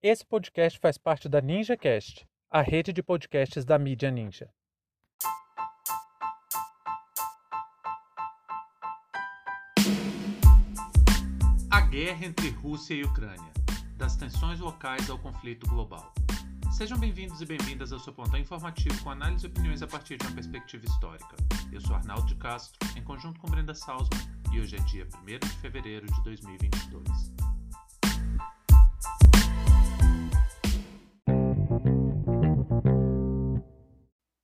Esse podcast faz parte da NinjaCast, a rede de podcasts da mídia Ninja. A guerra entre Rússia e Ucrânia, das tensões locais ao conflito global. Sejam bem-vindos e bem-vindas ao seu pontão informativo com análise e opiniões a partir de uma perspectiva histórica. Eu sou Arnaldo de Castro, em conjunto com Brenda Salzman, e hoje é dia 1 de fevereiro de 2022.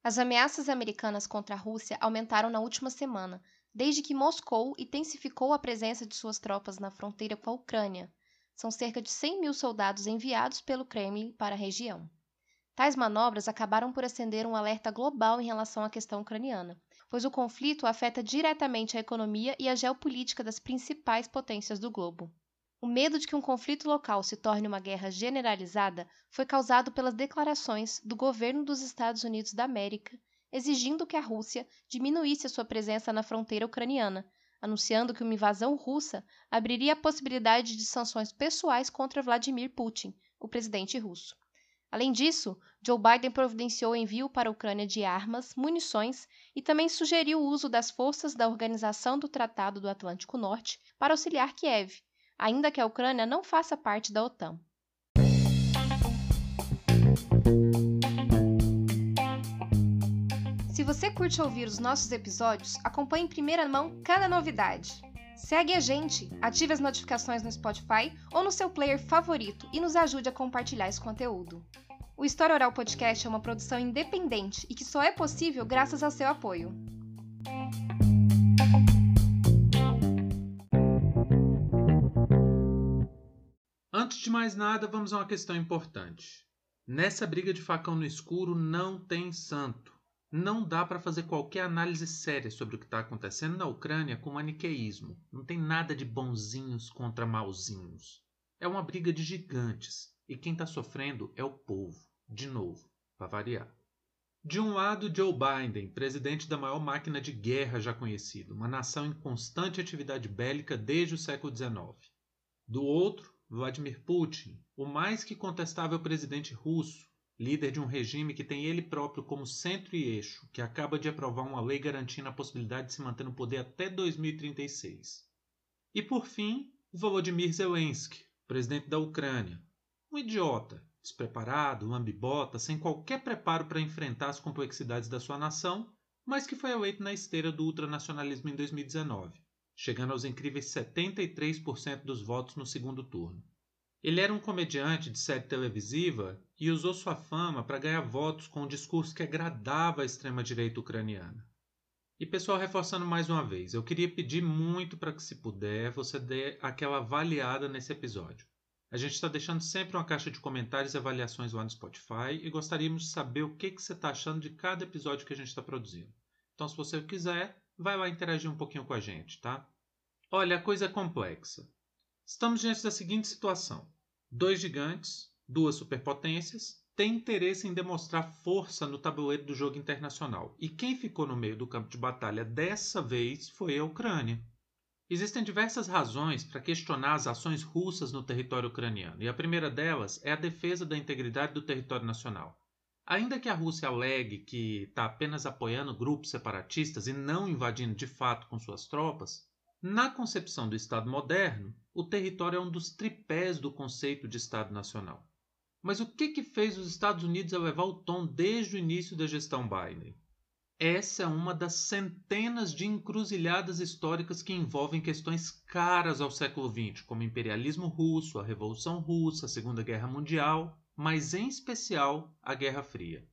As ameaças americanas contra a Rússia aumentaram na última semana, desde que Moscou intensificou a presença de suas tropas na fronteira com a Ucrânia. São cerca de 100 mil soldados enviados pelo Kremlin para a região. Tais manobras acabaram por acender um alerta global em relação à questão ucraniana, pois o conflito afeta diretamente a economia e a geopolítica das principais potências do globo. O medo de que um conflito local se torne uma guerra generalizada foi causado pelas declarações do governo dos Estados Unidos da América exigindo que a Rússia diminuísse a sua presença na fronteira ucraniana, anunciando que uma invasão russa abriria a possibilidade de sanções pessoais contra Vladimir Putin, o presidente russo. Além disso, Joe Biden providenciou o envio para a Ucrânia de armas, munições e também sugeriu o uso das forças da Organização do Tratado do Atlântico Norte para auxiliar Kiev, ainda que a Ucrânia não faça parte da OTAN. Se você curte ouvir os nossos episódios, acompanhe em primeira mão cada novidade. Segue a gente, ative as notificações no Spotify ou no seu player favorito e nos ajude a compartilhar esse conteúdo. O História Oral Podcast é uma produção independente e que só é possível graças ao seu apoio. Antes de mais nada, vamos a uma questão importante. Nessa briga de facão no escuro não tem santo. Não dá para fazer qualquer análise séria sobre o que está acontecendo na Ucrânia com maniqueísmo. Não tem nada de bonzinhos contra mauzinhos. É uma briga de gigantes e quem está sofrendo é o povo, de novo, para variar. De um lado, Joe Biden, presidente da maior máquina de guerra já conhecida, uma nação em constante atividade bélica desde o século XIX. Do outro, Vladimir Putin, o mais que contestável presidente russo, líder de um regime que tem ele próprio como centro e eixo, que acaba de aprovar uma lei garantindo a possibilidade de se manter no poder até 2036. E por fim, Volodymyr Zelensky, presidente da Ucrânia, um idiota, despreparado, lambibota, sem qualquer preparo para enfrentar as complexidades da sua nação, mas que foi eleito na esteira do ultranacionalismo em 2019, chegando aos incríveis 73% dos votos no segundo turno. Ele era um comediante de série televisiva e usou sua fama para ganhar votos com um discurso que agradava a extrema-direita ucraniana. E pessoal, reforçando mais uma vez, eu queria pedir muito para que, se puder, você dê aquela avaliada nesse episódio. A gente está deixando sempre uma caixa de comentários e avaliações lá no Spotify e gostaríamos de saber o que, que você está achando de cada episódio que a gente está produzindo. Então, se você quiser, vai lá interagir um pouquinho com a gente, tá? Olha, a coisa é complexa. Estamos diante da seguinte situação: dois gigantes, duas superpotências, têm interesse em demonstrar força no tabuleiro do jogo internacional. E quem ficou no meio do campo de batalha dessa vez foi a Ucrânia. Existem diversas razões para questionar as ações russas no território ucraniano, e a primeira delas é a defesa da integridade do território nacional. Ainda que a Rússia alegue que está apenas apoiando grupos separatistas e não invadindo de fato com suas tropas, na concepção do Estado moderno, o território é um dos tripés do conceito de Estado Nacional. Mas o que, que fez os Estados Unidos elevar o tom desde o início da gestão Biden? Essa é uma das centenas de encruzilhadas históricas que envolvem questões caras ao século XX, como o imperialismo russo, a Revolução Russa, a Segunda Guerra Mundial, mas em especial a Guerra Fria.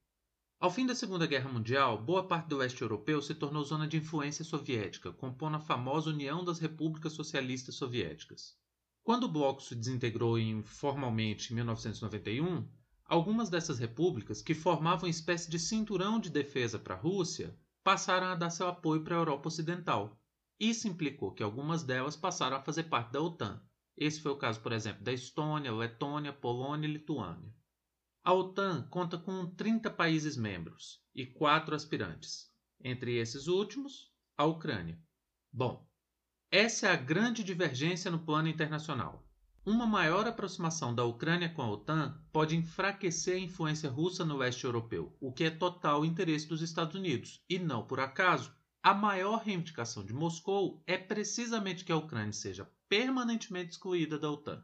Ao fim da Segunda Guerra Mundial, boa parte do leste europeu se tornou zona de influência soviética, compondo a famosa União das Repúblicas Socialistas Soviéticas. Quando o bloco se desintegrou formalmente em 1991, algumas dessas repúblicas, que formavam uma espécie de cinturão de defesa para a Rússia, passaram a dar seu apoio para a Europa Ocidental. Isso implicou que algumas delas passaram a fazer parte da OTAN. Esse foi o caso, por exemplo, da Estônia, Letônia, Polônia e Lituânia. A OTAN conta com 30 países membros e quatro aspirantes, entre esses últimos, a Ucrânia. Bom, essa é a grande divergência no plano internacional. uma maior aproximação da Ucrânia com a OTAN pode enfraquecer a influência russa no leste europeu, o que é total interesse dos Estados Unidos. E não por acaso, a maior reivindicação de Moscou é precisamente que a Ucrânia seja permanentemente excluída da OTAN.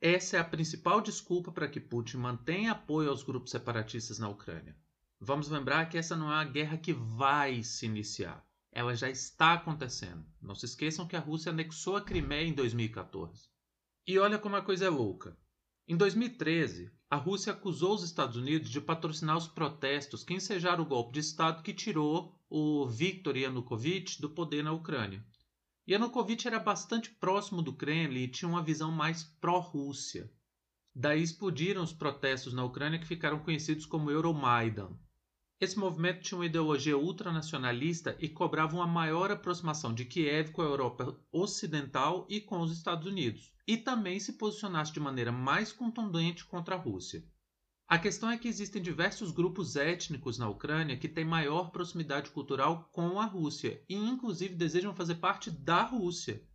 Essa é a principal desculpa para que Putin mantenha apoio aos grupos separatistas na Ucrânia. Vamos lembrar que essa não é uma guerra que vai se iniciar. Ela já está acontecendo. Não se esqueçam que a Rússia anexou a Crimeia em 2014. E olha como a coisa é louca. Em 2013, a Rússia acusou os Estados Unidos de patrocinar os protestos que ensejaram o golpe de Estado que tirou o Viktor Yanukovych do poder na Ucrânia. Yanukovych era bastante próximo do Kremlin e tinha uma visão mais pró-Rússia. Daí explodiram os protestos na Ucrânia que ficaram conhecidos como Euromaidan. Esse movimento tinha uma ideologia ultranacionalista e cobrava uma maior aproximação de Kiev com a Europa Ocidental e com os Estados Unidos, e também se posicionasse de maneira mais contundente contra a Rússia. A questão é que existem diversos grupos étnicos na Ucrânia que têm maior proximidade cultural com a Rússia e, inclusive, desejam fazer parte da Rússia.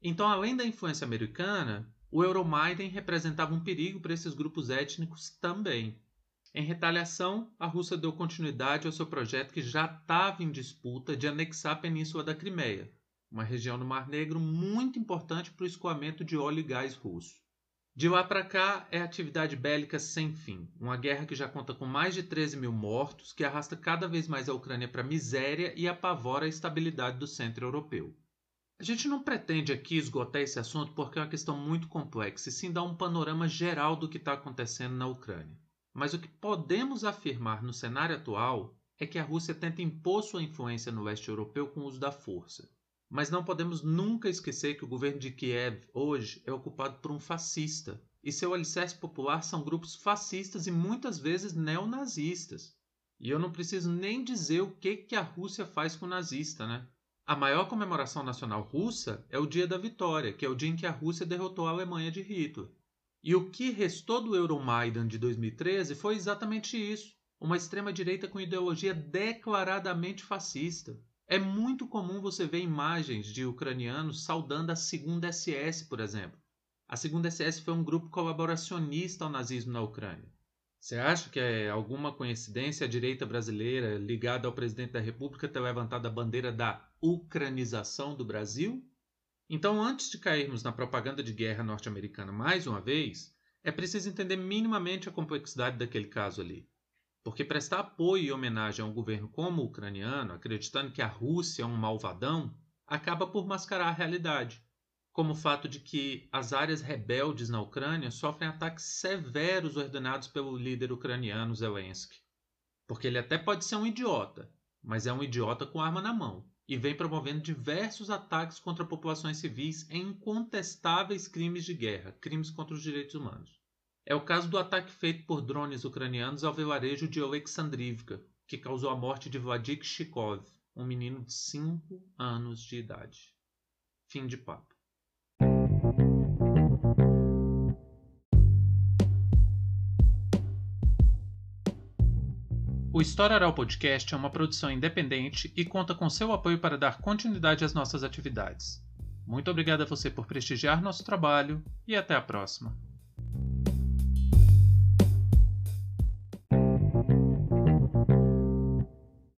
Então, além da influência americana, o Euromaidan representava um perigo para esses grupos étnicos também. Em retaliação, a Rússia deu continuidade ao seu projeto que já estava em disputa de anexar a península da Crimeia, uma região do Mar Negro muito importante para o escoamento de óleo e gás russo. De lá para cá é atividade bélica sem fim, uma guerra que já conta com mais de 13 mil mortos, que arrasta cada vez mais a Ucrânia para a miséria e apavora a estabilidade do centro europeu. A gente não pretende aqui esgotar esse assunto porque é uma questão muito complexa e sim dar um panorama geral do que está acontecendo na Ucrânia. Mas o que podemos afirmar no cenário atual é que a Rússia tenta impor sua influência no leste europeu com o uso da força. Mas não podemos nunca esquecer que o governo de Kiev hoje é ocupado por um fascista, e seu alicerce popular são grupos fascistas e muitas vezes neonazistas. E eu não preciso nem dizer o que, que a Rússia faz com o nazista, né? A maior comemoração nacional russa é o Dia da Vitória, que é o dia em que a Rússia derrotou a Alemanha de Hitler. E o que restou do Euromaidan de 2013 foi exatamente isso: uma extrema-direita com ideologia declaradamente fascista. É muito comum você ver imagens de ucranianos saudando a Segunda SS, por exemplo. A Segunda SS foi um grupo colaboracionista ao nazismo na Ucrânia. Você acha que é alguma coincidência a direita brasileira ligada ao presidente da República ter levantado a bandeira da ucranização do Brasil? Então, antes de cairmos na propaganda de guerra norte-americana mais uma vez, é preciso entender minimamente a complexidade daquele caso ali. Porque prestar apoio e homenagem a um governo como o ucraniano, acreditando que a Rússia é um malvadão, acaba por mascarar a realidade, como o fato de que as áreas rebeldes na Ucrânia sofrem ataques severos ordenados pelo líder ucraniano Zelensky. Porque ele até pode ser um idiota, mas é um idiota com arma na mão e vem promovendo diversos ataques contra populações civis em incontestáveis crimes de guerra, crimes contra os direitos humanos. É o caso do ataque feito por drones ucranianos ao vilarejo de Alexandrivka, que causou a morte de Vladik Shikov, um menino de 5 anos de idade. Fim de papo. O História Oral Podcast é uma produção independente e conta com seu apoio para dar continuidade às nossas atividades. Muito obrigado a você por prestigiar nosso trabalho e até a próxima.